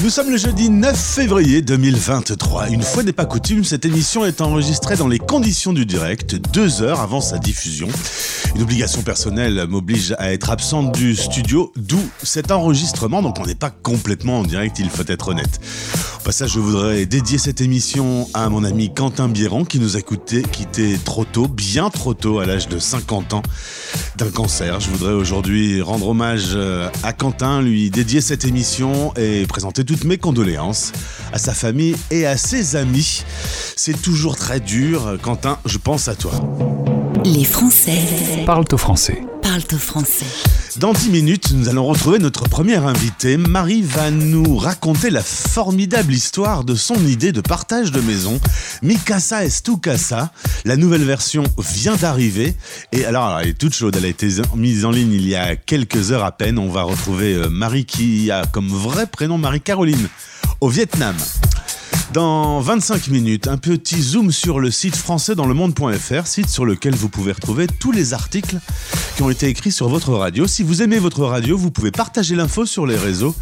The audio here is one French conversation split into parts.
Nous sommes le jeudi 9 février 2023. Une fois n'est pas coutume, cette émission est enregistrée dans les conditions du direct, deux heures avant sa diffusion. Une obligation personnelle m'oblige à être absente du studio, d'où cet enregistrement, donc on n'est pas complètement en direct, il faut être honnête. Au passage, je voudrais dédier cette émission à mon ami Quentin Bieran qui nous a coûté, quitté trop tôt, bien trop tôt, à l'âge de 50 ans, d'un cancer. Je voudrais aujourd'hui rendre hommage euh, à Quentin, lui dédier cette émission et présenter toutes mes condoléances à sa famille et à ses amis. C'est toujours très dur. Quentin, je pense à toi. Les Français Parlent au français. parlent au français. Dans 10 minutes, nous allons retrouver notre première invitée. Marie va nous raconter la formidable histoire de son idée de partage de maison. Mikasa est tout casa. La nouvelle version vient d'arriver. Et alors, elle est toute chaude. Elle a été mise en ligne il y a quelques heures à peine. On va retrouver euh, Marie qui a comme vrai prénom Marie-Caroline au Vietnam. Dans 25 minutes, un petit zoom sur le site français dans le monde.fr, site sur lequel vous pouvez retrouver tous les articles qui ont été écrits sur votre radio. Si vous aimez votre radio, vous pouvez partager l'info sur les réseaux.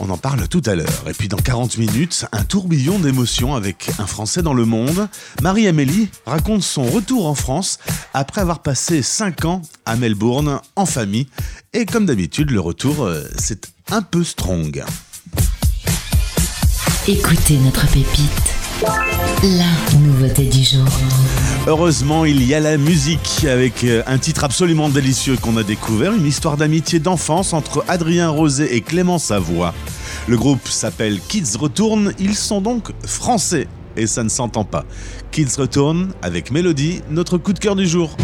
On en parle tout à l'heure. Et puis dans 40 minutes, un tourbillon d'émotions avec un Français dans le monde. Marie-Amélie raconte son retour en France après avoir passé 5 ans à Melbourne en famille. Et comme d'habitude, le retour, euh, c'est un peu strong. Écoutez notre pépite. La nouveauté du jour. Heureusement, il y a la musique avec euh, un titre absolument délicieux qu'on a découvert, une histoire d'amitié d'enfance entre Adrien Rosé et Clément Savoie. Le groupe s'appelle Kids Retourne, ils sont donc français et ça ne s'entend pas. Kids Retourne avec Mélodie, notre coup de cœur du jour.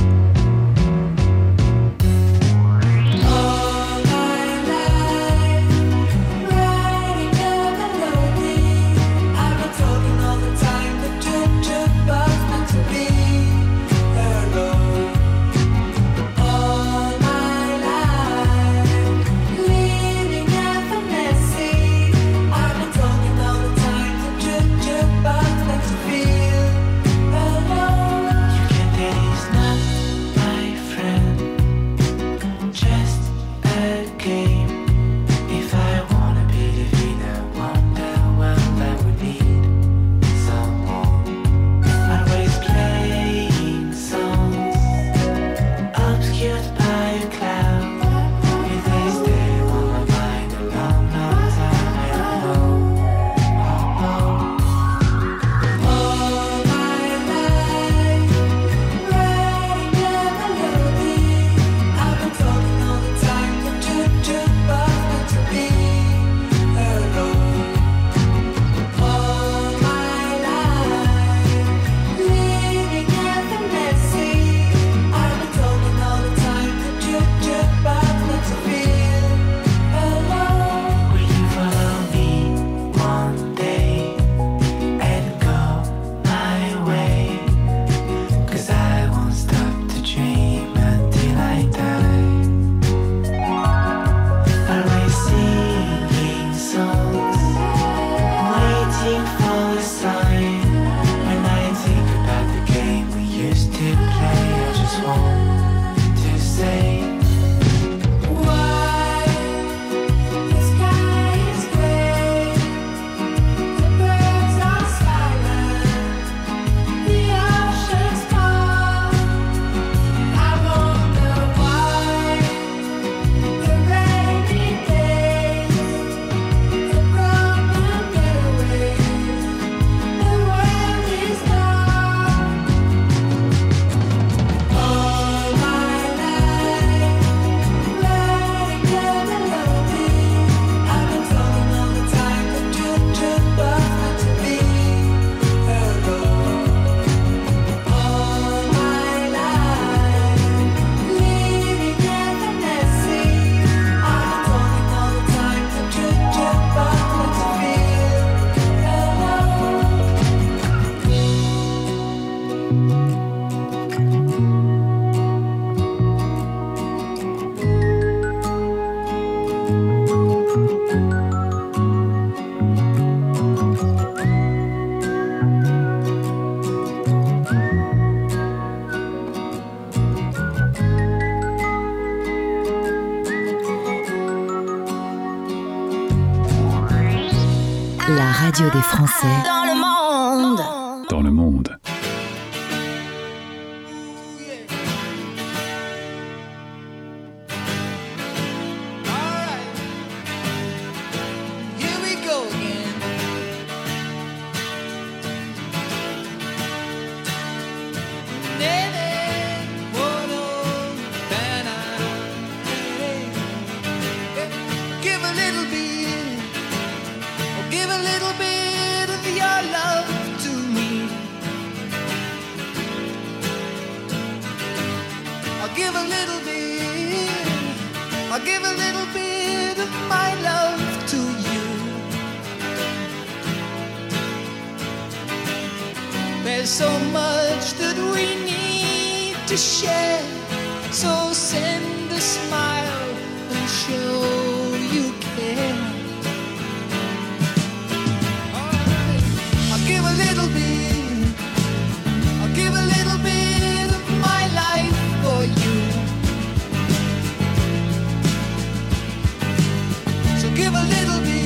Give a little bit.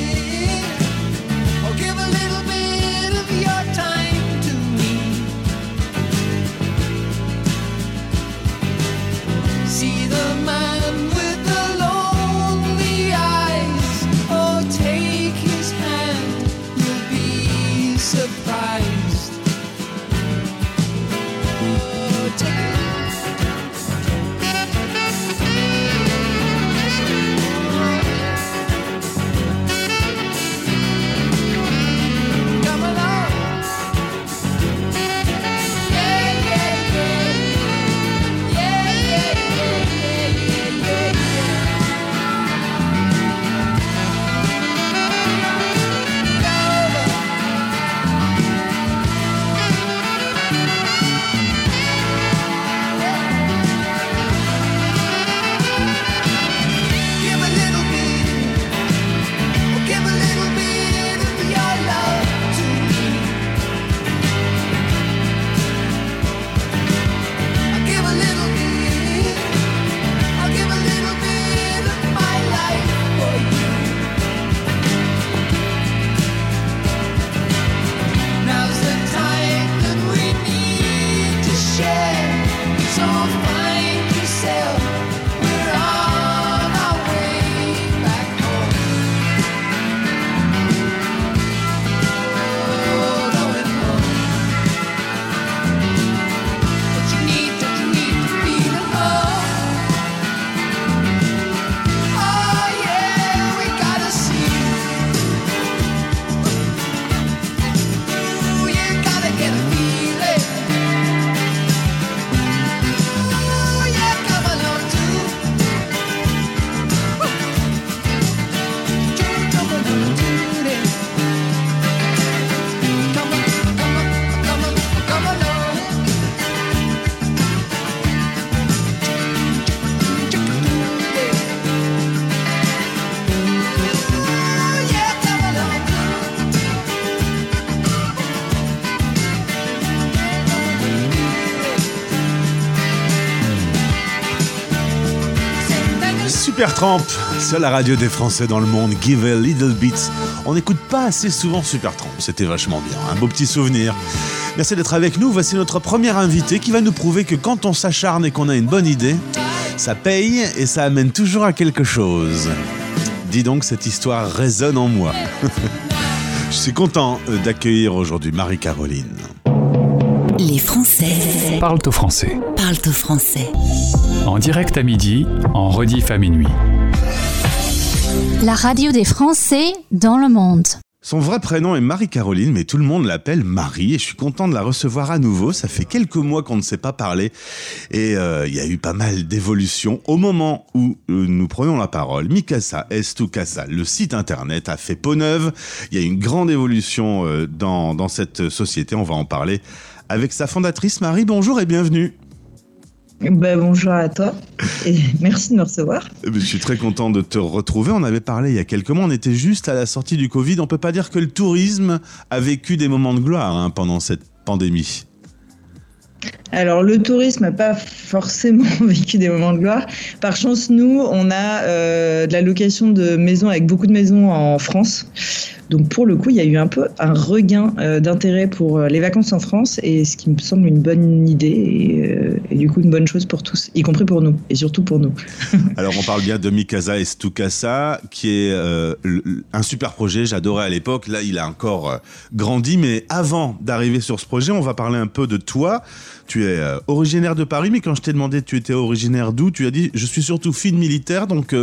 Super Tramp, c'est la radio des Français dans le monde. Give a little bit. On n'écoute pas assez souvent Super Tramp. C'était vachement bien. Un beau petit souvenir. Merci d'être avec nous. Voici notre premier invité qui va nous prouver que quand on s'acharne et qu'on a une bonne idée, ça paye et ça amène toujours à quelque chose. Dis donc, cette histoire résonne en moi. Je suis content euh, d'accueillir aujourd'hui Marie-Caroline. Parle au français. parlent au français. En direct à midi, en rediff à minuit. La radio des Français dans le monde. Son vrai prénom est Marie-Caroline, mais tout le monde l'appelle Marie et je suis content de la recevoir à nouveau. Ça fait quelques mois qu'on ne s'est pas parlé et euh, il y a eu pas mal d'évolutions. Au moment où euh, nous prenons la parole, Mikasa Estukasa, le site internet, a fait peau neuve. Il y a eu une grande évolution euh, dans, dans cette société. On va en parler avec sa fondatrice Marie. Bonjour et bienvenue. Ben, bonjour à toi et merci de me recevoir. Eh ben, Je suis très content de te retrouver. On avait parlé il y a quelques mois, on était juste à la sortie du Covid. On peut pas dire que le tourisme a vécu des moments de gloire hein, pendant cette pandémie. Alors le tourisme n'a pas forcément vécu des moments de gloire. Par chance, nous, on a euh, de la location de maisons avec beaucoup de maisons en France. Donc pour le coup, il y a eu un peu un regain euh, d'intérêt pour euh, les vacances en France, et ce qui me semble une bonne idée, et, euh, et du coup une bonne chose pour tous, y compris pour nous, et surtout pour nous. Alors on parle bien de Mikasa Estukasa, qui est un super projet, j'adorais à l'époque, là il a encore grandi, mais avant d'arriver sur ce projet, on va parler un peu de toi. Tu es originaire de Paris, mais quand je t'ai demandé tu étais originaire d'où, tu as dit je suis surtout fille militaire, donc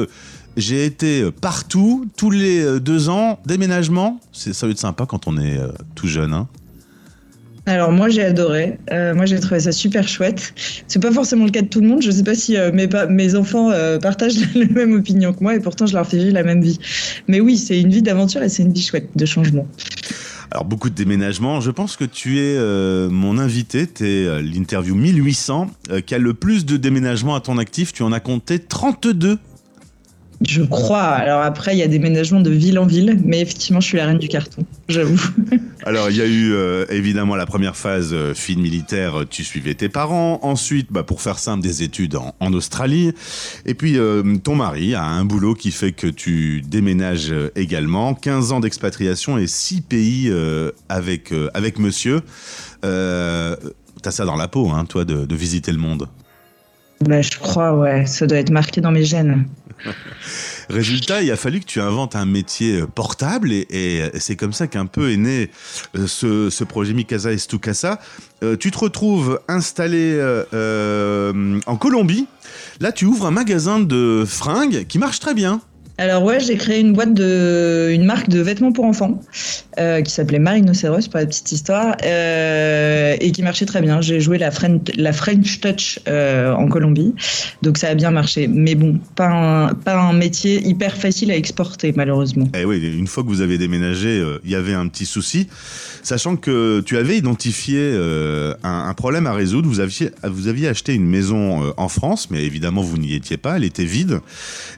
j'ai été euh, partout, tous les euh, deux ans, déménagement. C'est, ça va être sympa quand on est euh, tout jeune. Hein. Alors moi j'ai adoré, Euh, moi j'ai trouvé ça super chouette. C'est pas forcément le cas de tout le monde. Je sais pas si euh, mes, pa- mes enfants euh, partagent la même opinion que moi et pourtant je leur fais vivre la même vie. Mais oui, c'est une vie d'aventure et c'est une vie chouette de changement. Alors beaucoup de déménagements. Je pense que tu es mon invité. Tu es l'interview 1800 euh, qui a le plus de déménagements à ton actif. Tu en as compté 32. Je crois. Alors après il y a des déménagements de ville en ville, mais effectivement je suis la reine du carton, j'avoue. Alors il y a eu euh, évidemment la première phase euh, militaire. euh, Tu suivais tes parents. Ensuite, bah, pour faire simple, des études en, Australie. Et puis euh, ton mari a un boulot qui fait que tu déménages également. 15 ans d'expatriation et 6 pays avec avec Monsieur. T'as ça dans la peau, hein, toi, de visiter le monde. Bah, je crois, ouais, ça doit être marqué dans mes gènes. Résultat, il a fallu que tu inventes un métier euh, portable et, et c'est comme ça qu'un peu est né euh, ce, projet Mikasa Estukasa. Euh, tu te retrouves installé euh, euh, en Colombie. Là, tu ouvres un magasin de fringues qui marche très bien. Alors ouais, j'ai créé une boîte de, une marque de vêtements pour enfants euh, qui s'appelait Marinoceros pour la petite histoire euh, et qui marchait très bien. J'ai joué la French, Touch euh, en Colombie, donc ça a bien marché. Mais bon, pas un, pas un métier hyper facile à exporter malheureusement. Et oui, une fois que vous avez déménagé, il y avait un petit souci, sachant que tu avais identifié un, problème à résoudre. Vous aviez, vous aviez acheté une maison en France, mais évidemment vous n'y étiez pas, elle était vide,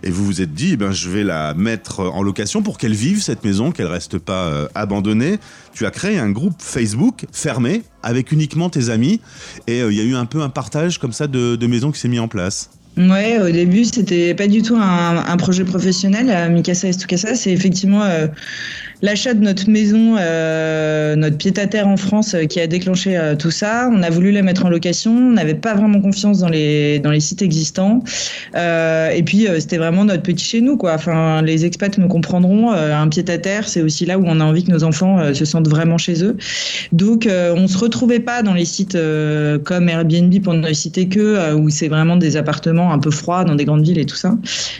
et vous vous êtes dit, eh ben, je vais la mettre en location pour qu'elle vive cette maison, qu'elle reste pas euh, abandonnée. Tu as créé un groupe Facebook fermé avec uniquement tes amis, et euh, il y a eu un peu un partage comme ça de, de maisons qui s'est mis en place. Ouais, au début, c'était pas du tout un, projet professionnel. à Mikasa Estukasa, c'est effectivement euh, l'achat de notre maison, euh, notre pied-à-terre en France euh, qui a déclenché euh, tout ça. On a voulu la mettre en location. On n'avait pas vraiment confiance dans les, dans les sites existants. Euh, et puis, c'était vraiment notre petit chez nous, quoi. Enfin, les expats me comprendront. un pied-à-terre, c'est aussi là où on a envie que nos enfants se sentent vraiment chez eux. Donc, on se retrouvait pas dans les sites comme Airbnb pour ne citer que, où c'est vraiment des appartements un peu froids dans des grandes villes et tout ça.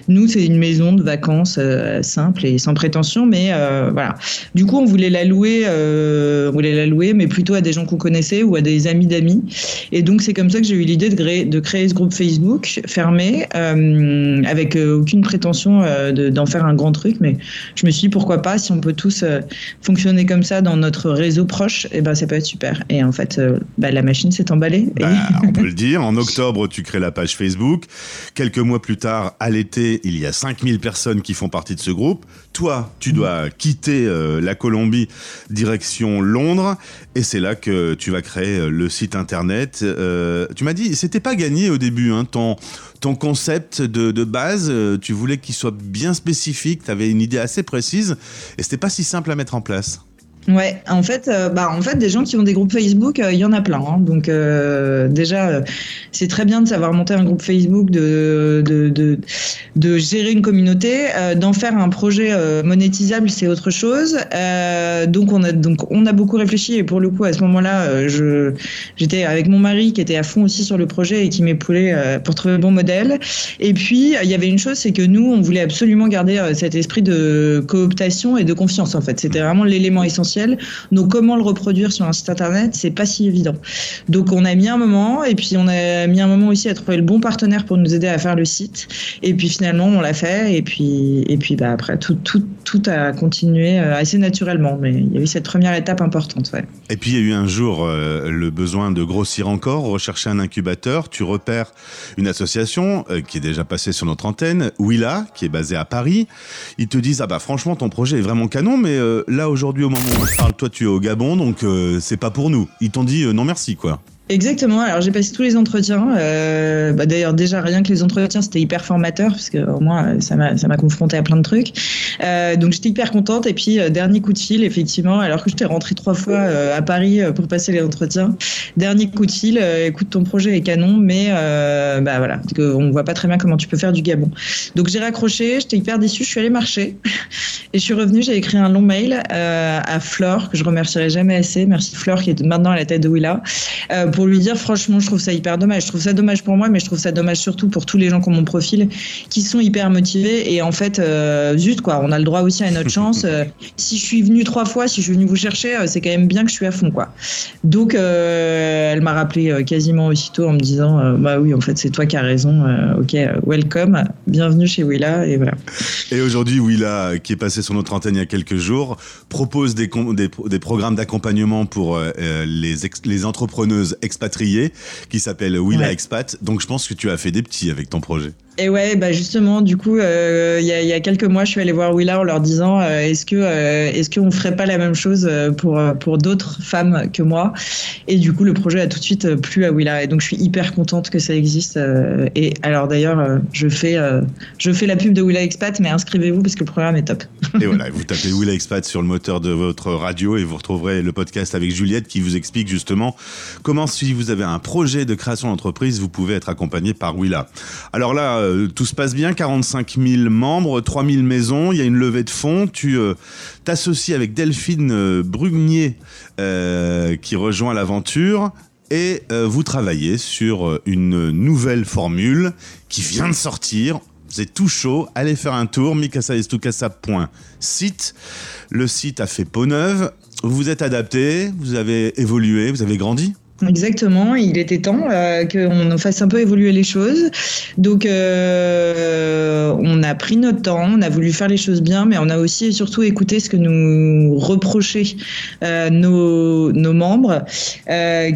Nous, c'est une maison de vacances euh, simple et sans prétention, mais euh, voilà. Du coup, on voulait la louer, euh, on voulait la louer, mais plutôt à des gens qu'on connaissait ou à des amis d'amis. Et donc, c'est comme ça que j'ai eu l'idée de, créer- de créer ce groupe Facebook fermé, euh, avec euh, aucune prétention de- d'en faire un grand truc, mais je me suis dit pourquoi pas, si on peut tous fonctionner comme ça dans notre réseau proche, et ben ça peut être super. Et en fait, bah, la machine s'est emballée. Et- Bah, on peut le dire. En octobre, tu crées la page Facebook. Quelques mois plus tard, à l'été, il y a 5000 personnes qui font partie de ce groupe. Toi, tu dois quitter euh, la Colombie, direction Londres. Et c'est là que tu vas créer euh, le site internet. Euh, tu m'as dit, c'était pas gagné au début. Hein, ton, ton concept de, base, tu voulais qu'il soit bien spécifique. Tu avais une idée assez précise. Et c'était pas si simple à mettre en place. Ouais, en fait, euh, bah, en fait, des gens qui ont des groupes Facebook, euh, il y en a plein. hein. Donc euh, déjà, c'est très bien de savoir monter un groupe Facebook, de de, de, gérer une communauté, d'en faire un projet monétisable, c'est autre chose. Donc on a donc on a beaucoup réfléchi et pour le coup à ce moment-là, je j'étais avec mon mari qui était à fond aussi sur le projet et qui m'épaulait pour trouver le bon modèle. Et puis il y avait une chose, c'est que nous, on voulait absolument garder cet esprit de cooptation et de confiance. En fait, c'était vraiment l'élément essentiel. Donc comment le reproduire sur un site internet, c'est pas si évident. Donc on a mis un moment et puis on a mis un moment aussi à trouver le bon partenaire pour nous aider à faire le site. Et puis finalement on l'a fait et puis et puis bah après tout tout tout a continué euh, assez naturellement. Mais il y a eu cette première étape importante. Ouais. Et puis il y a eu un jour euh, le besoin de grossir encore, rechercher un incubateur. Tu repères une association euh, qui est déjà passée sur notre antenne, Willa, qui est basée à Paris. Ils te disent ah bah franchement ton projet est vraiment canon, mais là aujourd'hui au moment où parle, toi tu es au Gabon, donc euh, c'est pas pour nous. Ils t'ont dit euh, non merci quoi. Exactement. Alors j'ai passé tous les entretiens. Euh, bah, D'ailleurs déjà rien que les entretiens c'était hyper formateur parce que au moins ça m'a ça m'a confronté à plein de trucs. Euh, donc j'étais hyper contente et puis euh, dernier coup de fil effectivement alors que j'étais rentrée trois fois euh, à Paris euh, pour passer les entretiens. Dernier coup de fil. euh, écoute ton projet est canon mais euh, bah voilà parce voit pas très bien comment tu peux faire du Gabon. Donc j'ai raccroché. J'étais hyper déçue. Je suis allée marcher et je suis revenue. J'ai écrit un long mail euh, à Flore que je remercierai jamais assez. Merci Flore qui est maintenant à la tête de Willa euh, pour lui dire franchement je trouve ça hyper dommage. Je trouve ça dommage pour moi mais je trouve ça dommage surtout pour tous les gens qui ont mon profil qui sont hyper motivés. Et en fait euh, zut quoi. On a le droit aussi à notre chance. Euh, si je suis venue trois fois si je suis venue vous chercher euh, c'est quand même bien que je suis à fond quoi. Donc euh, elle m'a rappelé quasiment aussitôt en me disant bah oui en fait c'est toi qui as raison ok welcome bienvenue chez Willa et voilà. Et aujourd'hui, Willa, qui est passé sur notre antenne il y a quelques jours, propose des, des, pro- des programmes d'accompagnement pour les, les entrepreneuses expatriées qui s'appellent Willa Ouais. Expat. Donc je pense que tu as fait des petits avec ton projet. Et ouais, bah justement, du coup, euh, il y, a, quelques mois, je suis allée voir Willa en leur disant euh, est-ce que euh, est-ce qu'on ferait pas la même chose euh, pour pour d'autres femmes que moi? Et du coup, le projet a tout de suite plu à Willa. Et donc, je suis hyper contente que ça existe. et alors, d'ailleurs, je fais je fais la pub de Willa Expat, mais inscrivez-vous parce que le programme est top. Et voilà, vous tapez Willa Expat sur le moteur de votre radio et vous retrouverez le podcast avec Juliette qui vous explique justement comment, si vous avez un projet de création d'entreprise, vous pouvez être accompagné par Willa. Alors là, euh, tout se passe bien, 45 000 membres, 3 000 maisons, il y a une levée de fonds. Tu euh, t'associes avec Delphine euh, Brugnier qui rejoint l'aventure. Et vous travaillez sur une nouvelle formule qui vient de sortir. C'est tout chaud. Allez faire un tour, mikasaestukasa.site. Le site a fait peau neuve. Vous vous êtes adapté, vous avez évolué, vous avez grandi. Exactement, il était temps euh, qu'on fasse un peu évoluer les choses. Donc, euh, on a pris notre temps, on a voulu faire les choses bien, mais on a aussi et surtout écouté ce que nous reprochaient euh, nos, nos membres,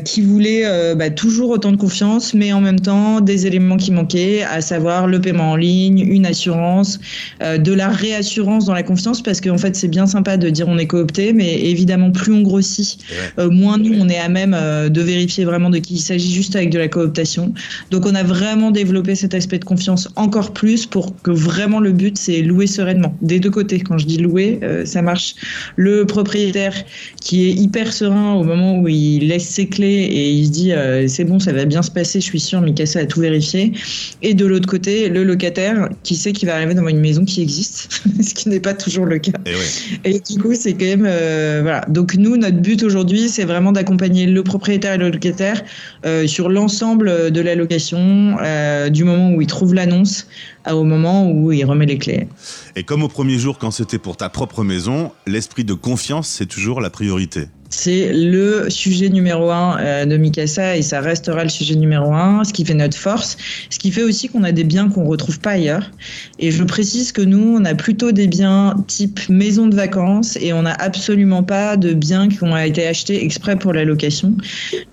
qui voulaient bah, toujours autant de confiance, mais en même temps des éléments qui manquaient, à savoir le paiement en ligne, une assurance, de la réassurance dans la confiance, parce qu'en fait, c'est bien sympa de dire on est coopté, mais évidemment, plus on grossit, moins nous, on est à même de vérifier vraiment de qui il s'agit juste avec de la cooptation. Donc on a vraiment développé cet aspect de confiance encore plus pour que vraiment le but c'est louer sereinement des deux côtés. Quand je dis louer, euh, ça marche. Le propriétaire qui est hyper serein au moment où il laisse ses clés et il se dit euh, c'est bon, ça va bien se passer, je suis sûr, Mikasa a tout vérifié. Et de l'autre côté, le locataire qui sait qu'il va arriver dans une maison qui existe, ce qui n'est pas toujours le cas. Et ouais. Et du coup, c'est quand même euh, voilà. Donc nous, notre but aujourd'hui, c'est vraiment d'accompagner le propriétaire et le locataire euh, sur l'ensemble de la location, euh, du moment où il trouve l'annonce au moment où il remet les clés. Et comme au premier jour, quand c'était pour ta propre maison, l'esprit de confiance, c'est toujours la priorité. C'est le sujet numéro un euh, de Mikasa et ça restera le sujet numéro un, ce qui fait notre force, ce qui fait aussi qu'on a des biens qu'on retrouve pas ailleurs. Et je précise que nous, on a plutôt des biens type maison de vacances et on n'a absolument pas de biens qui ont été achetés exprès pour la location.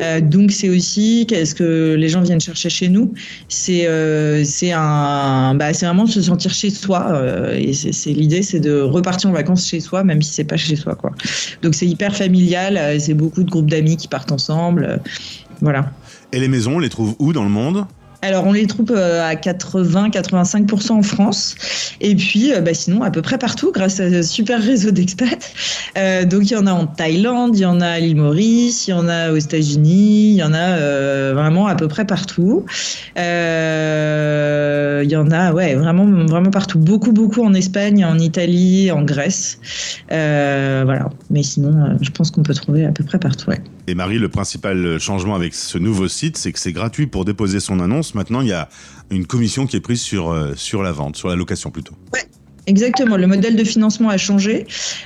Euh, donc c'est aussi qu'est-ce que les gens viennent chercher chez nous? C'est euh, c'est un, bah, c'est vraiment de se sentir chez soi. euh, et c'est l'idée, c'est de repartir en vacances chez soi, même si c'est pas chez soi, quoi. Donc c'est hyper familial. euh, C'est beaucoup de groupes d'amis qui partent ensemble. euh, Voilà. Et les maisons, on les trouve où dans le monde? Alors, on les trouve euh, à 80-85% en France. Et puis, euh, bah, sinon, à peu près partout, grâce à un super réseau d'expats. Euh, donc, il y en a en Thaïlande, il y en a à l'île Maurice, il y en a aux États-Unis, il y en a vraiment à peu près partout. Il y en a, ouais, vraiment, vraiment partout. Beaucoup, beaucoup en Espagne, en Italie, en Grèce. Voilà. Mais sinon, je pense qu'on peut trouver à peu près partout, ouais. Et Marie, le principal changement avec ce nouveau site, c'est que c'est gratuit pour déposer son annonce. Maintenant, il y a une commission qui est prise sur, euh, sur la vente, sur la location plutôt. Exactement, le modèle de financement a changé.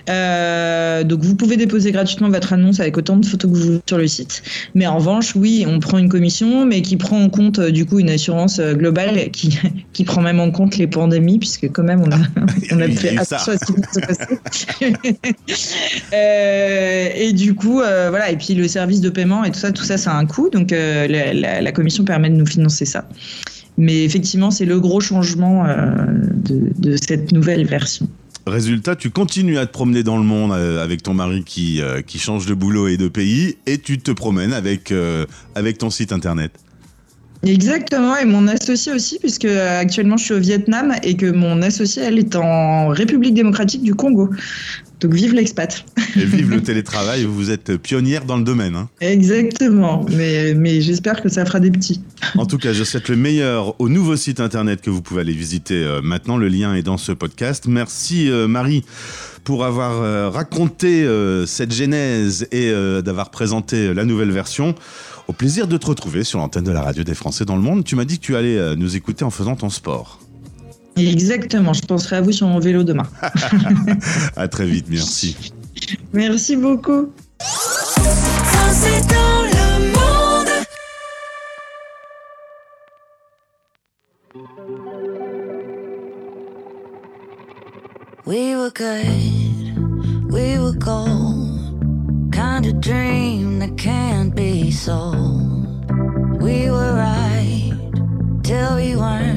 Euh, donc vous pouvez déposer gratuitement votre annonce avec autant de photos que vous voulez sur le site. Mais en revanche, oui, on prend une commission, mais qui prend en compte euh, du coup une assurance euh, globale qui, qui prend même en compte les pandémies, puisque quand même on a, on a fait attention à ce qui se passer. Euh, et du coup, euh, voilà, et puis le service de paiement et tout ça, tout ça, ça a un coût. Donc euh, la, la- la commission permet de nous financer ça. Mais effectivement, c'est le gros changement euh, de, de cette nouvelle version. Résultat, tu continues à te promener dans le monde euh, avec ton mari qui, euh, qui change de boulot et de pays et tu te promènes avec, euh, avec ton site internet. Exactement, et mon associé aussi, puisque actuellement je suis au Vietnam et que mon associé, elle, est en République démocratique du Congo. Donc vive l'expat. Et vive le télétravail, vous êtes pionnière dans le domaine. hein. Exactement, mais, mais j'espère que ça fera des petits. En tout cas, je souhaite le meilleur au nouveau site internet que vous pouvez aller visiter euh, maintenant. Le lien est dans ce podcast. Merci euh, Marie pour avoir euh, raconté cette genèse et d'avoir présenté la nouvelle version. Au plaisir de te retrouver sur l'antenne de la radio des Français dans le monde. Tu m'as dit que tu allais nous écouter en faisant ton sport. Exactement, je penserai à vous sur mon vélo demain. À très vite, merci. Merci beaucoup. We were good, we were gold. Kind of dream that can't be sold. We were right till we weren't.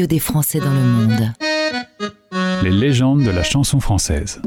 Des Français dans le monde. Les légendes de la chanson française.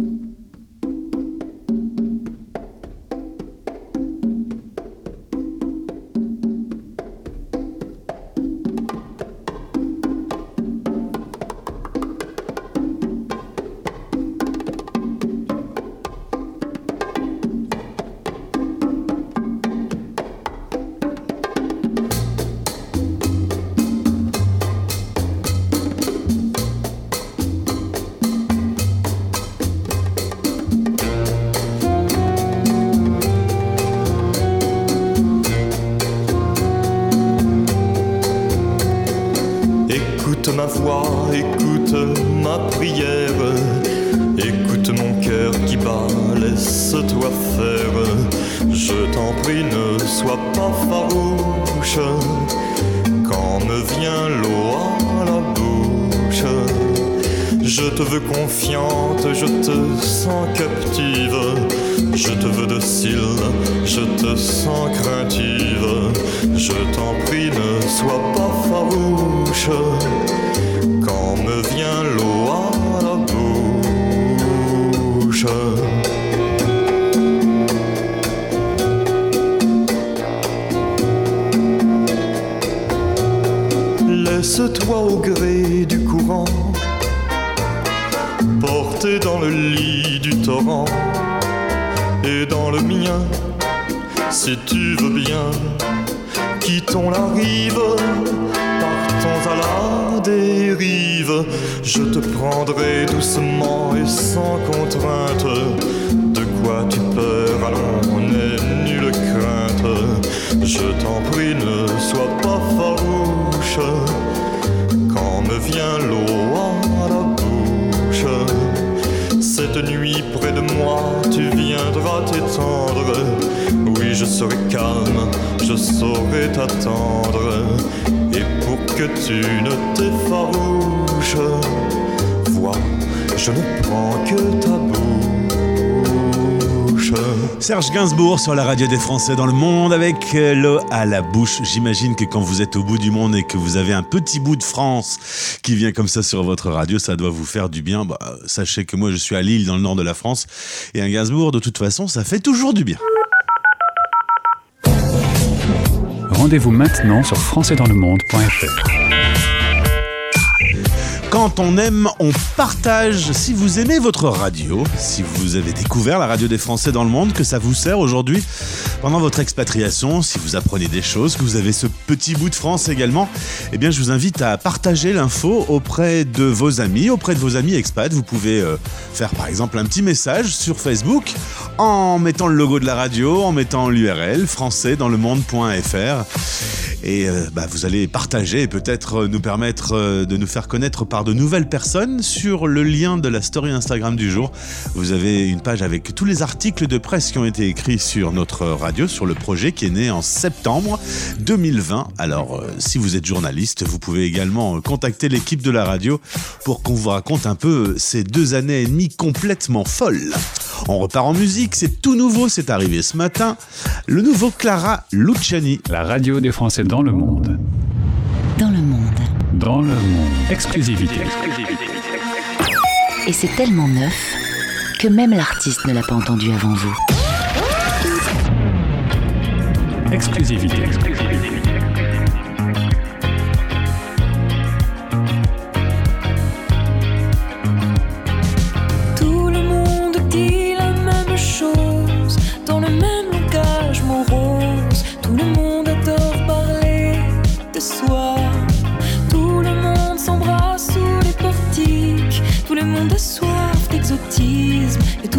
Doucement et sans contrainte. De quoi tu peur, allons, nulle crainte. Je t'en prie, ne sois pas farouche. Quand me vient l'eau à la bouche, cette nuit près de moi, tu viendras t'étendre. Oui, je serai calme, je saurai t'attendre. Et pour que tu ne t'effarouches, je ne prends que ta bouche. Serge Gainsbourg sur la radio des Français dans le monde avec euh, l'eau à la bouche. J'imagine que quand vous êtes au bout du monde et que vous avez un petit bout de France qui vient comme ça sur votre radio, ça doit vous faire du bien. Bah, sachez que moi je suis à Lille dans le nord de la France et un Gainsbourg de toute façon ça fait toujours du bien. Rendez-vous maintenant sur françaisdanslemonde.fr. Quand on aime, on partage. Si vous aimez votre radio, si vous avez découvert la radio des Français dans le monde, que ça vous sert aujourd'hui pendant votre expatriation, si vous apprenez des choses, que vous avez ce petit bout de France également, eh bien je vous invite à partager l'info auprès de vos amis, auprès de vos amis expats. Vous pouvez euh, faire par exemple un petit message sur Facebook en mettant le logo de la radio, en mettant l'URL français dans le monde.fr et euh, bah, vous allez partager et peut-être euh, nous permettre euh, de nous faire connaître par de nouvelles personnes sur le lien de la story Instagram du jour. Vous avez une page avec tous les articles de presse qui ont été écrits sur notre radio, sur le projet qui est né en septembre 2020. Alors si vous êtes journaliste, vous pouvez également contacter l'équipe de la radio pour qu'on vous raconte un peu ces deux années et demie complètement folles. On repart en musique, c'est tout nouveau, c'est arrivé ce matin. Le nouveau Clara Luciani. La radio des Français dans le monde. Dans le monde. Dans le monde. Exclusivité. Et c'est tellement neuf que même l'artiste ne l'a pas entendu avant vous. Exclusivité. Tout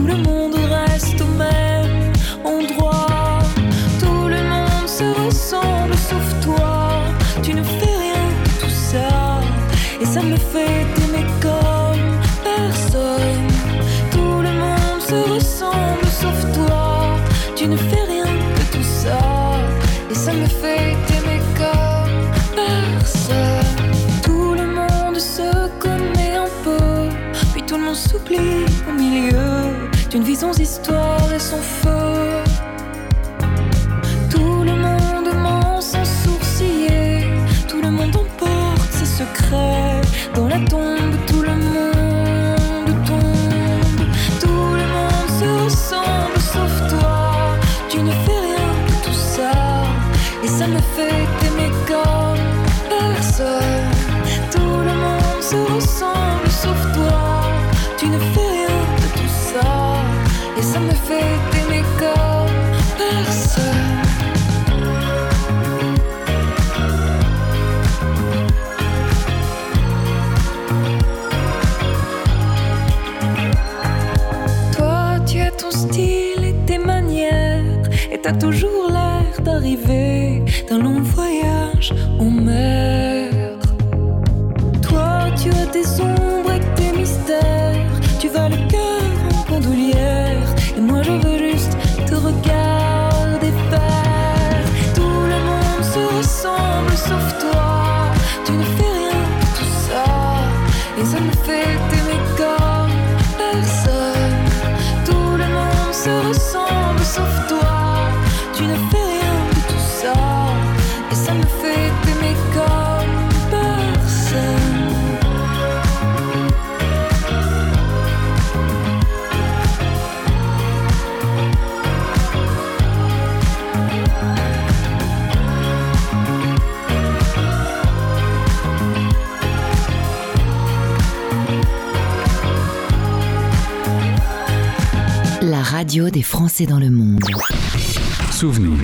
le monde reste au même vie sans histoire et sans feu. Tout le monde ment sans sourciller. Tout le monde emporte ses secrets. Dans la tombe, t'as toujours l'air d'arriver d'un long voyage en mer. Toi, tu as tes ombres radio des Français dans le monde. Souvenir.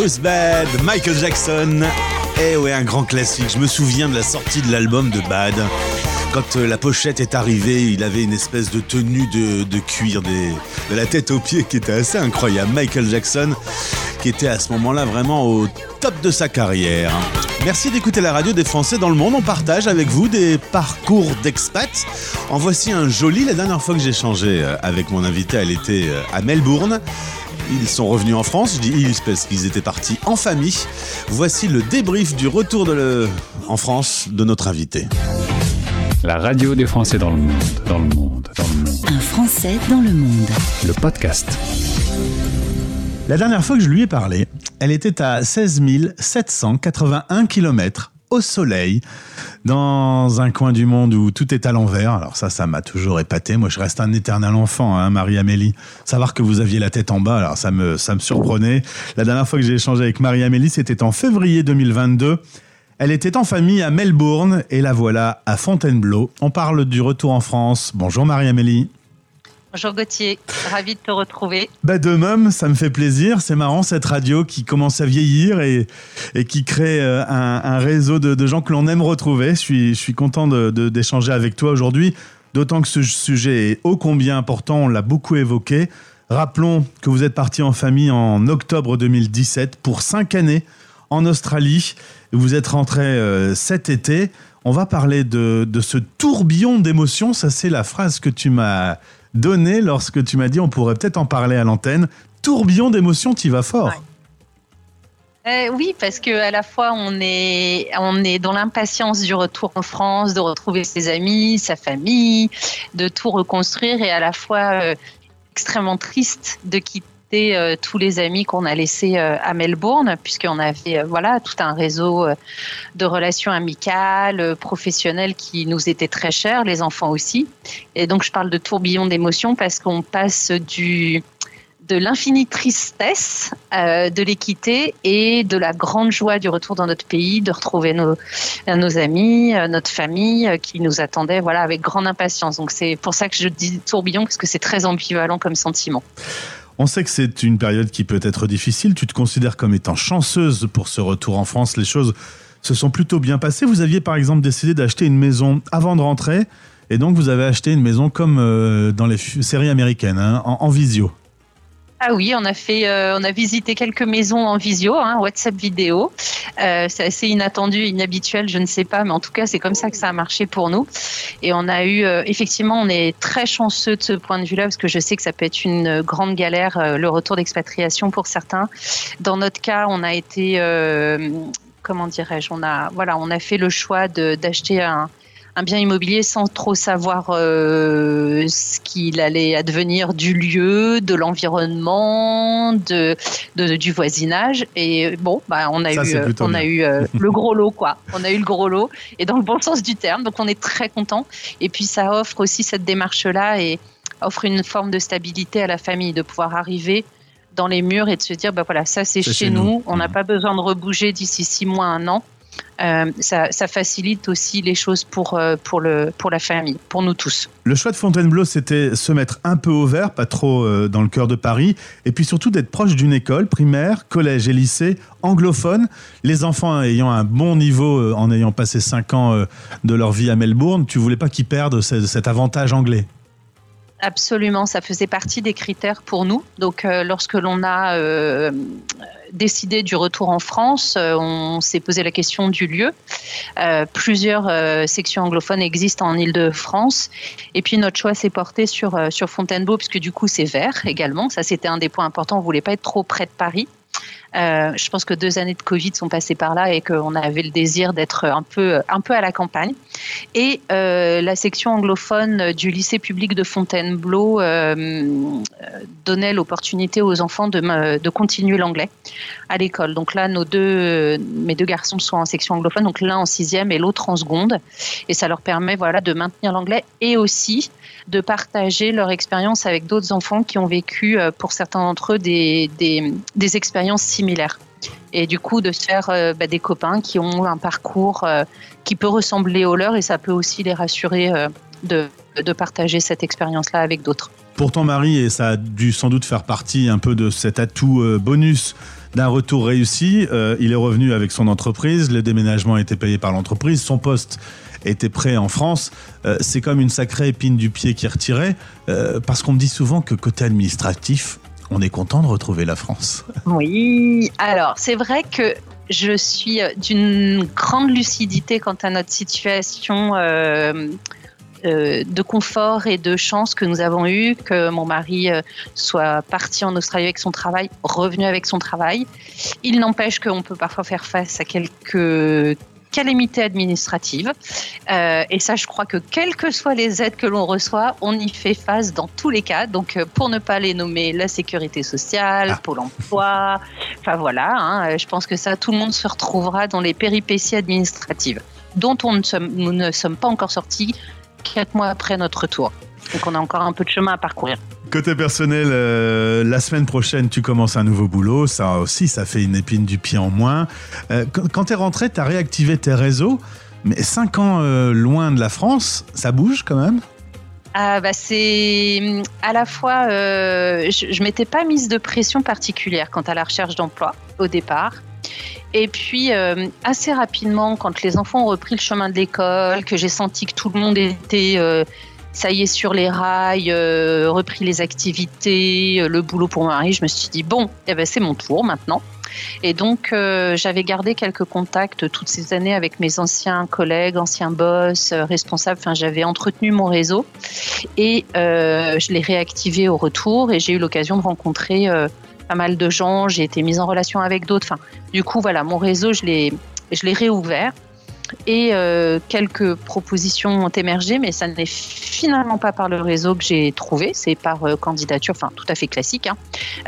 Who's Bad, Michael Jackson. Eh ouais, un grand classique. Je me souviens de la sortie de l'album de Bad. Quand euh, la pochette est arrivée, il avait une espèce de tenue de, de cuir de la tête aux pieds qui était assez incroyable. Michael Jackson, qui était à ce moment-là vraiment au top de sa carrière. Merci d'écouter la radio des Français dans le monde. On partage avec vous des parcours d'expats. En voici un joli. La dernière fois que j'ai changé euh, avec mon invité, elle était euh, à Melbourne. Ils sont revenus en France, je dis ils parce qu'ils étaient partis en famille. Voici le débrief du retour de le... en France de notre invité. La radio des Français dans le monde, dans le monde, dans le monde. Un Français dans le monde. Le podcast. La dernière fois que je lui ai parlé, elle était à 16 781 km au soleil, dans un coin du monde où tout est à l'envers. Alors ça, ça m'a toujours épaté. Moi, je reste un éternel enfant, hein, Marie-Amélie. Savoir que vous aviez la tête en bas, alors ça me, ça me surprenait. La dernière fois que j'ai échangé avec Marie-Amélie, c'était en février 2022. Elle était en famille à Melbourne et la voilà à Fontainebleau. On parle du retour en France. Bonjour Marie-Amélie. Bonjour Gauthier, ravi de te retrouver. Bah de même, ça me fait plaisir. C'est marrant cette radio qui commence à vieillir et, qui crée euh, un, réseau de, gens que l'on aime retrouver. Je suis, content d'échanger de, d'échanger avec toi aujourd'hui, d'autant que ce sujet est ô combien important. On l'a beaucoup évoqué. Rappelons que vous êtes parti en famille en octobre 2017 pour cinq années en Australie. Vous êtes rentré euh, cet été. On va parler de, de ce tourbillon d'émotions. Ça, c'est la phrase que tu m'as donnée lorsque tu m'as dit on pourrait peut-être en parler à l'antenne. Tourbillon d'émotions, tu vas fort. Euh, oui, parce que à la fois on est, on est dans l'impatience du retour en France, de retrouver ses amis, sa famille, de tout reconstruire, et à la fois euh, extrêmement triste de quitter euh, tous les amis qu'on a laissés euh, à Melbourne, puisqu'on avait euh, voilà tout un réseau de relations amicales, professionnelles qui nous étaient très chers, les enfants aussi. Et donc je parle de tourbillon d'émotions parce qu'on passe du de l'infinie tristesse euh, de l'équité et de la grande joie du retour dans notre pays, de retrouver nos, amis, notre famille qui nous attendait voilà, avec grande impatience. Donc c'est pour ça que je dis tourbillon, parce que c'est très ambivalent comme sentiment. On sait que c'est une période qui peut être difficile. Tu te considères comme étant chanceuse pour ce retour en France. Les choses se sont plutôt bien passées. Vous aviez par exemple décidé d'acheter une maison avant de rentrer. Et donc vous avez acheté une maison comme euh, dans les séries américaines, hein, en visio. Ah oui, on a fait, euh, on a visité quelques maisons en visio, hein, WhatsApp vidéo. Euh, c'est assez inattendu, inhabituel, je ne sais pas, mais en tout cas, c'est comme ça que ça a marché pour nous. Et on a eu, euh, effectivement, on est très chanceux de ce point de vue-là, parce que je sais que ça peut être une grande galère, euh, le retour d'expatriation pour certains. Dans notre cas, on a été, euh, comment dirais-je, on a, voilà, on a fait le choix d'acheter un un bien immobilier sans trop savoir euh, ce qu'il allait advenir du lieu, de l'environnement, de, de- du voisinage. Et bon, bah, on a Ça, eu, euh, on a eu euh, le gros lot, quoi. On a eu le gros lot, et dans le bon sens du terme. Donc on est très content. Et puis ça offre aussi cette démarche-là et offre une forme de stabilité à la famille, de pouvoir arriver dans les murs et de se dire, bah voilà, ça c'est chez, chez nous. nous. On n'a Mhm. pas besoin de rebouger d'ici six mois, un an. Euh, ça, facilite aussi les choses pour, euh, pour, le, pour la famille, pour nous tous. Le choix de Fontainebleau, c'était se mettre un peu au vert, pas trop euh, dans le cœur de Paris, et puis surtout d'être proche d'une école primaire, collège et lycée anglophone. Les enfants ayant un bon niveau en ayant passé cinq ans de leur vie à Melbourne, tu voulais pas qu'ils perdent ce- cet avantage anglais? Absolument, ça faisait partie des critères pour nous. Donc, euh, lorsque l'on a euh, décidé du retour en France, euh, on s'est posé la question du lieu. Plusieurs sections anglophones existent en Île-de-France. Et puis, notre choix s'est porté sur, sur Fontainebleau, puisque du coup, c'est vert également. Ça, c'était un des points importants. On voulait pas être trop près de Paris. Euh, je pense que deux années de Covid sont passées par là et qu'on avait le désir d'être un peu, un peu à la campagne. Et euh, la section anglophone du lycée public de Fontainebleau euh, donnait l'opportunité aux enfants de, de continuer l'anglais à l'école. Donc là, mes deux garçons sont en section anglophone, donc l'un en sixième et l'autre en seconde. Et ça leur permet voilà, de maintenir l'anglais et aussi de partager leur expérience avec d'autres enfants qui ont vécu, pour certains d'entre eux, des, des, des expériences Et du coup, de se faire euh, bah, des copains qui ont un parcours euh, qui peut ressembler au leur et ça peut aussi les rassurer euh, de, partager cette expérience-là avec d'autres. Pour ton mari, et ça a dû sans doute faire partie un peu de cet atout bonus d'un retour réussi, il est revenu avec son entreprise, le déménagement a été payé par l'entreprise, son poste était prêt en France. C'est comme une sacrée épine du pied qui est retirée, parce qu'on me dit souvent que côté administratif, on est content de retrouver la France. Oui, alors c'est vrai que je suis euh, d'une grande lucidité quant à notre situation euh, euh, de confort et de chance que nous avons eu, que mon mari soit parti en Australie avec son travail, revenu avec son travail. Il n'empêche qu'on peut parfois faire face à quelques calamité administrative. Euh, et ça, je crois que quelles que soient les aides que l'on reçoit, on y fait face dans tous les cas. Donc, euh, pour ne pas les nommer, la sécurité sociale, Ah. Pôle emploi, enfin voilà, hein, euh, je pense que ça, tout le monde se retrouvera dans les péripéties administratives, dont on ne sommes, nous ne sommes pas encore sortis quatre mois après notre retour. Donc, on a encore un peu de chemin à parcourir. Côté personnel, euh, la semaine prochaine, tu commences un nouveau boulot. Ça aussi, ça fait une épine du pied en moins. Euh, quand quand tu es rentré, tu as réactivé tes réseaux. Mais 5 ans euh, loin de la France, ça bouge quand même? Ah bah c'est hum, à la fois, euh, je, je m'étais pas mise de pression particulière quant à la recherche d'emploi au départ. Et puis euh, assez rapidement, quand les enfants ont repris le chemin de l'école, que j'ai senti que tout le monde était, euh, ça y est, sur les rails, euh, repris les activités, euh, le boulot pour mari, je me suis dit bon, eh ben c'est mon tour maintenant. Et donc, euh, j'avais gardé quelques contacts toutes ces années avec mes anciens collègues, anciens boss, responsables. Enfin, j'avais entretenu mon réseau et je l'ai réactivé au retour et j'ai eu l'occasion de rencontrer pas mal de gens. J'ai été mise en relation avec d'autres. Enfin, du coup, voilà, mon réseau, je l'ai, je l'ai réouvert. Et euh, quelques propositions ont émergé, mais ça n'est finalement pas par le réseau que j'ai trouvé, c'est par euh, candidature, enfin tout à fait classique. hein.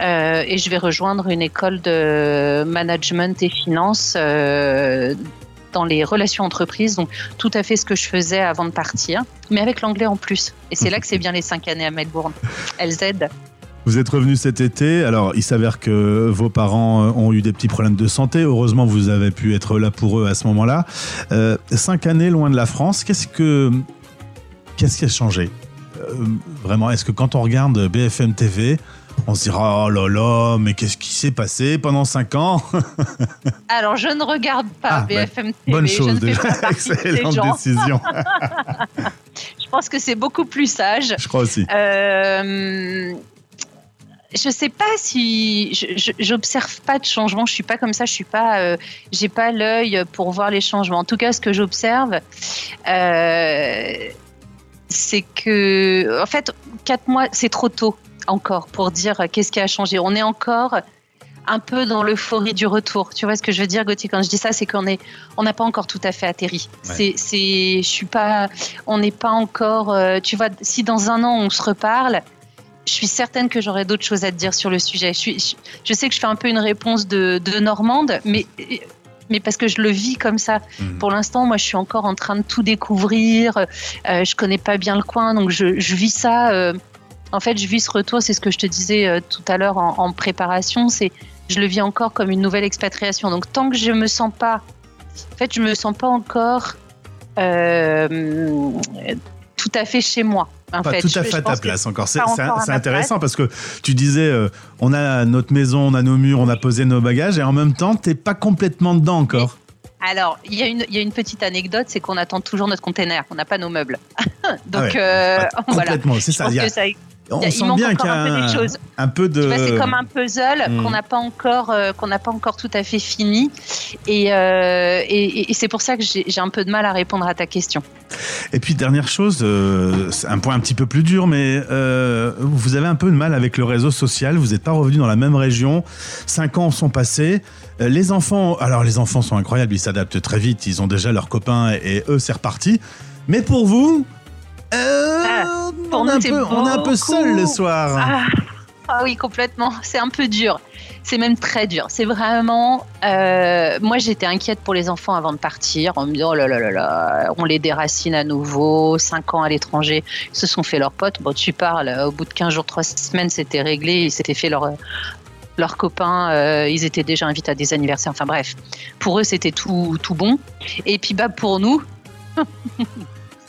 Euh, et je vais rejoindre une école de management et finance dans les relations entreprises, donc tout à fait ce que je faisais avant de partir, mais avec l'anglais en plus. Et c'est là que c'est bien les cinq années à Melbourne. Elles aident. Vous êtes revenu cet été. Alors, il s'avère que vos parents euh, ont eu des petits problèmes de santé. Heureusement, vous avez pu être là pour eux à ce moment-là. Euh, cinq années loin de la France. Qu'est-ce que qu'est-ce qui a changé? Euh, Vraiment, est-ce que quand on regarde BFM TV, on se dira oh là là, mais qu'est-ce qui s'est passé pendant cinq ans? Alors, je ne regarde pas Ah, BFM TV. Bonne je chose ne fais pas ces Excellente gens. décision. Je pense que c'est beaucoup plus sage. Je crois aussi. Euh, je sais pas si j'observe pas de changement. Je suis pas comme ça. Je suis pas. euh, J'ai pas l'œil pour voir les changements. En tout cas, ce que j'observe, euh, c'est que, en fait, quatre mois, c'est trop tôt encore pour dire qu'est-ce qui a changé. On est encore un peu dans l'euphorie du retour. Tu vois ce que je veux dire, Gauthier? Quand je dis ça, c'est qu'on est, on n'a pas encore tout à fait atterri. Ouais. C'est, je suis pas, on n'est pas encore. euh, tu vois, si dans un an on se reparle, je suis certaine que j'aurai d'autres choses à te dire sur le sujet. Je, suis, je, je sais que je fais un peu une réponse de, de Normande, mais mais parce que je le vis comme ça. Mhm. Pour l'instant, moi, je suis encore en train de tout découvrir. Euh, je connais pas bien le coin, donc je, je vis ça. euh, en fait, je vis ce retour. C'est ce que je te disais euh, tout à l'heure en, en préparation. C'est je le vis encore comme une nouvelle expatriation. Donc tant que je me sens pas, en fait, je me sens pas encore euh, tout à fait chez moi. En Pas fait, tout à fait à ta place encore. C'est intéressant parce que tu disais, euh, on a notre maison, on a nos murs, on a posé nos bagages et en même temps, t'es pas complètement dedans encore. Alors, il y, a une- il y a une petite anecdote, c'est qu'on attend toujours notre container, on n'a pas nos meubles. Donc, Ah ouais, euh, Pas voilà. complètement, c'est y a- ça- on il sent manque bien encore qu'il y a un peu des un, choses. un peu de. C'est comme un puzzle Hmm. qu'on n'a pas encore, euh, qu'on n'a pas encore tout à fait fini, et, euh, et, et c'est pour ça que j'ai un peu de mal à répondre à ta question. Et puis dernière chose, euh, c'est un point un petit peu plus dur, mais euh, vous avez un peu de mal avec le réseau social. Vous n'êtes pas revenu dans la même région. Cinq ans sont passés. Les enfants, alors les enfants sont incroyables, ils s'adaptent très vite. Ils ont déjà leurs copains et, et eux c'est reparti. Mais pour vous, euh, Ah, pour on, est nous, peu, on est un peu seul le soir. Ah, ah oui, complètement. C'est un peu dur. C'est même très dur. C'est vraiment. euh, moi, j'étais inquiète pour les enfants avant de partir, en me disant oh là là là là, on les déracine à nouveau. Cinq ans à l'étranger, ils se sont fait leurs potes. Bon, tu parles. Au bout de 15 jours, 3 semaines, c'était réglé. Ils s'étaient fait leur leurs copains, euh, ils étaient déjà invités à des anniversaires. Enfin bref, pour eux, c'était tout, tout bon. Et puis bah pour nous,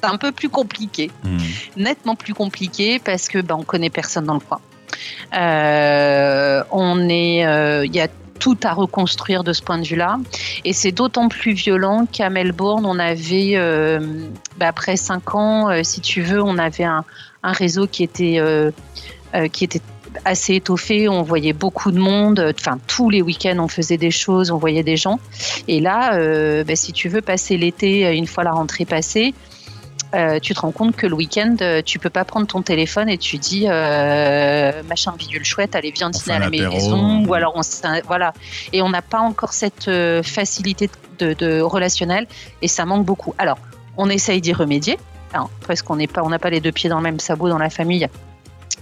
c'est un peu plus compliqué Hmm. nettement plus compliqué parce que bah, on connaît personne dans le coin. Euh, on est, euh, il y a tout à reconstruire de ce point de vue-là, et c'est d'autant plus violent qu'à Melbourne, on avait euh, bah, après cinq ans, euh, si tu veux, on avait un, un réseau qui était euh, qui était assez étoffé, on voyait beaucoup de monde, enfin tous les week-ends on faisait des choses, on voyait des gens. Et là, bah, si tu veux passer l'été, une fois la rentrée passée, euh, tu te rends compte que le week-end, euh, tu peux pas prendre ton téléphone et tu dis euh, machin bidule chouette, allez viens dîner à la maison ou alors on voilà et on n'a pas encore cette facilité de, de relationnel et ça manque beaucoup. Alors on essaye d'y remédier hein, parce qu'on n'a pas les deux pieds dans le même sabot dans la famille.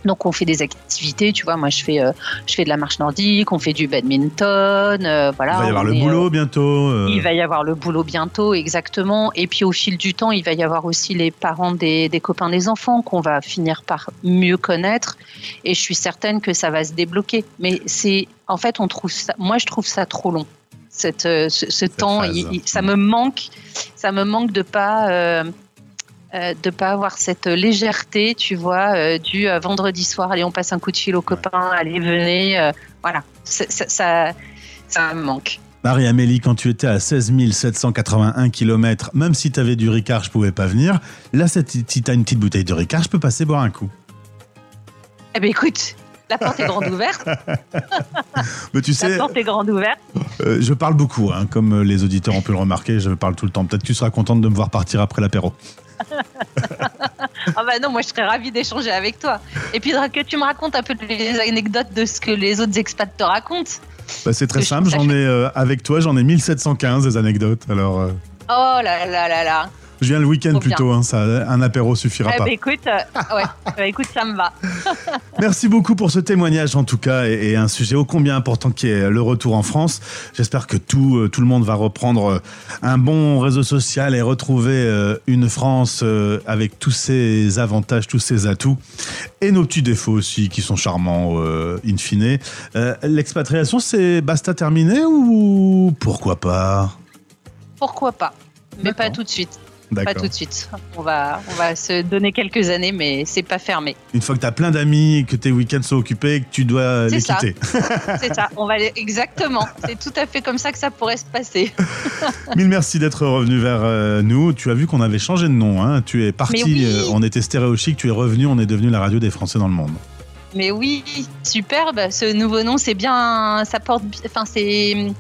Donc on fait des activités, tu vois. Moi je fais euh, je fais de la marche nordique, on fait du badminton, euh, voilà. Il va y avoir le est, euh, boulot bientôt. il va y avoir le boulot bientôt, exactement. Et puis au fil du temps, il va y avoir aussi les parents des, des copains des enfants qu'on va finir par mieux connaître. Et je suis certaine que ça va se débloquer. Mais c'est, en fait, on trouve ça. Moi, je trouve ça trop long. Cette, ce, temps, phase. il- il- ça me manque. Ça me manque de pas. Euh, de pas avoir cette légèreté, tu vois, euh, du euh, vendredi soir, allez, on passe un coup de fil aux copains, allez, venez, euh, voilà, ça, ça, me manque. Marie-Amélie, quand tu étais à 16 781 km, même si tu avais du Ricard, je pouvais pas venir. Là, si tu as une petite bouteille de Ricard, je peux passer boire un coup. Eh ben écoute, la porte est grande ouverte. Mais tu sais, La porte est grande ouverte. euh, je parle beaucoup, hein, comme les auditeurs ont pu le remarquer, je parle tout le temps. Peut-être que tu seras contente de me voir partir après l'apéro. Ah bah non, moi je serais ravie d'échanger avec toi. Et puis que tu me racontes un peu les anecdotes de ce que les autres expats te racontent. Bah, c'est très simple, j'en ai euh, avec toi, j'en ai 1715 des anecdotes. Alors, euh, Oh là là là là. Je viens le week-end plutôt, hein, ça, un apéro suffira Eh pas. ben écoute, euh, ouais, bah, écoute, ça me va. Merci beaucoup pour ce témoignage en tout cas et, et un sujet ô combien important qui est le retour en France. J'espère que tout, euh, tout le monde va reprendre euh, un bon réseau social et retrouver euh, une France avec tous ses avantages, tous ses atouts et nos petits défauts aussi qui sont charmants in fine. L'expatriation c'est basta terminé ou pourquoi pas? Pourquoi pas Mais pas tout de suite. Pas tout de suite. On va, on va se donner quelques années, mais c'est pas fermé. Une fois que tu as plein d'amis, que tes week-ends sont occupés, que tu dois les ça. quitter. C'est ça. On va exactement. C'est tout à fait comme ça que ça pourrait se passer. Mille merci d'être revenu vers euh, nous. Tu as vu qu'on avait changé de nom. Hein. Tu es parti, oui. euh, on était stéréochique, tu es revenu, on est devenu la radio des Français dans le monde. Mais oui, superbe. Ce nouveau nom, c'est bien. Ça porte. Enfin, c'est.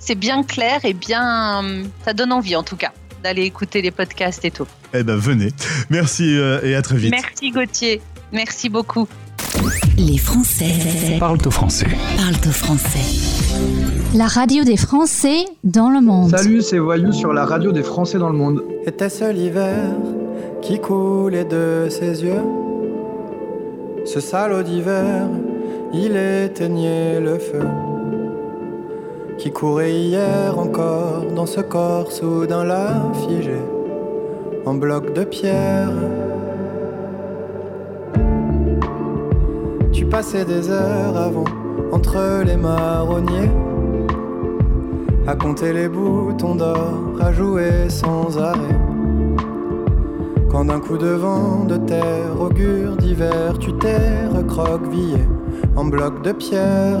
C'est bien clair et bien. Ça donne envie, en tout cas, d'aller écouter les podcasts et tout. Eh ben venez. Merci euh, et à très vite. Merci Gauthier. Merci beaucoup. Les Français Parle au français. parlent au français. La radio des Français dans le monde. Salut, c'est Voyou sur la radio des Français dans le monde. Était-ce l'hiver qui coulait de ses yeux? Ce salaud d'hiver, il éteignait le feu qui courait hier encore dans ce corps soudain là figé en bloc de pierre. Tu passais des heures avant entre les marronniers à compter les boutons d'or, à jouer sans arrêt. Quand d'un coup de vent de terre augure d'hiver, tu t'es recroquevillé en bloc de pierre.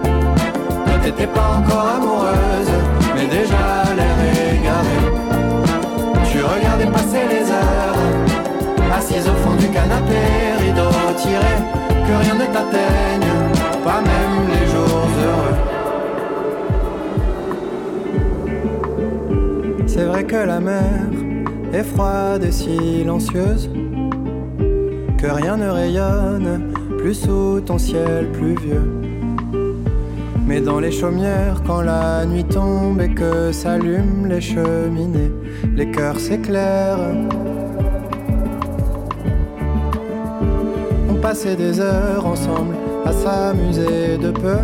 T'étais pas encore amoureuse, mais déjà l'air égaré. Tu regardais passer les heures, assise au fond du canapé, rideau tiré, que rien ne t'atteigne, pas même les jours heureux. C'est vrai que la mer est froide et silencieuse, que rien ne rayonne plus sous ton ciel pluvieux. Mais dans les chaumières, quand la nuit tombe et que s'allument les cheminées, les cœurs s'éclairent. On passait des heures ensemble à s'amuser de peu,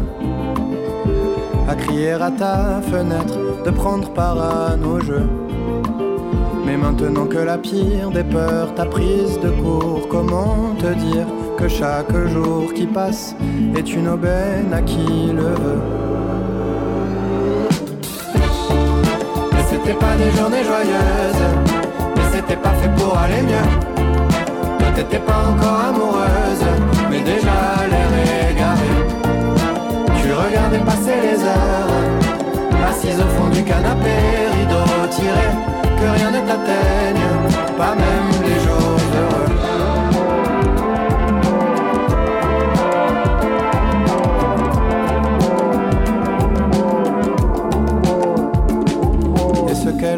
à crier à ta fenêtre, de prendre part à nos jeux. Mais maintenant que la pire des peurs t'a prise de court, comment te dire que chaque jour qui passe est une aubaine à qui le veut Mais c'était pas des journées joyeuses, t'étais pas fait pour aller mieux. Toi t'étais pas encore amoureuse, mais déjà l'air égaré. Tu regardais passer les heures, assise au fond du canapé, rideau tiré, que rien ne t'atteigne, pas même les jours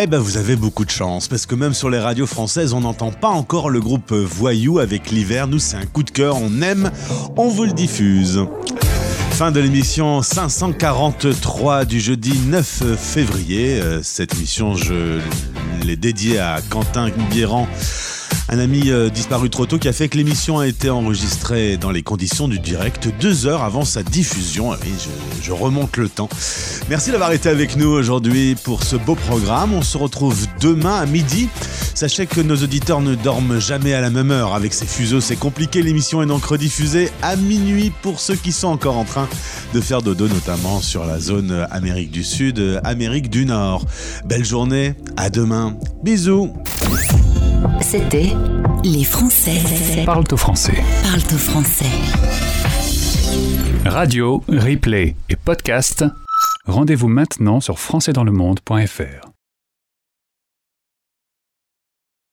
Eh ben vous avez beaucoup de chance, parce que même sur les radios françaises, on n'entend pas encore le groupe Voyou avec l'hiver. Nous, c'est un coup de cœur, on aime, on vous le diffuse. Fin de l'émission 543 du jeudi 9 février. Euh, Cette émission, je l'ai dédiée à Quentin Guérand, un ami euh, disparu trop tôt qui a fait que l'émission a été enregistrée dans les conditions du direct deux heures avant sa diffusion. Ah Oui, je, je remonte le temps. Merci d'avoir été avec nous aujourd'hui pour ce beau programme. On se retrouve demain à midi. Sachez que nos auditeurs ne dorment jamais à la même heure. Avec ces fuseaux, c'est compliqué. L'émission est donc rediffusée à minuit pour ceux qui sont encore en train de faire dodo, notamment sur la zone Amérique du Sud, Amérique du Nord. Belle journée, à demain. Bisous. C'était Les Français Parle au français. parlent au français. Radio, replay et podcast. Rendez-vous maintenant sur françaisdanslemonde.fr.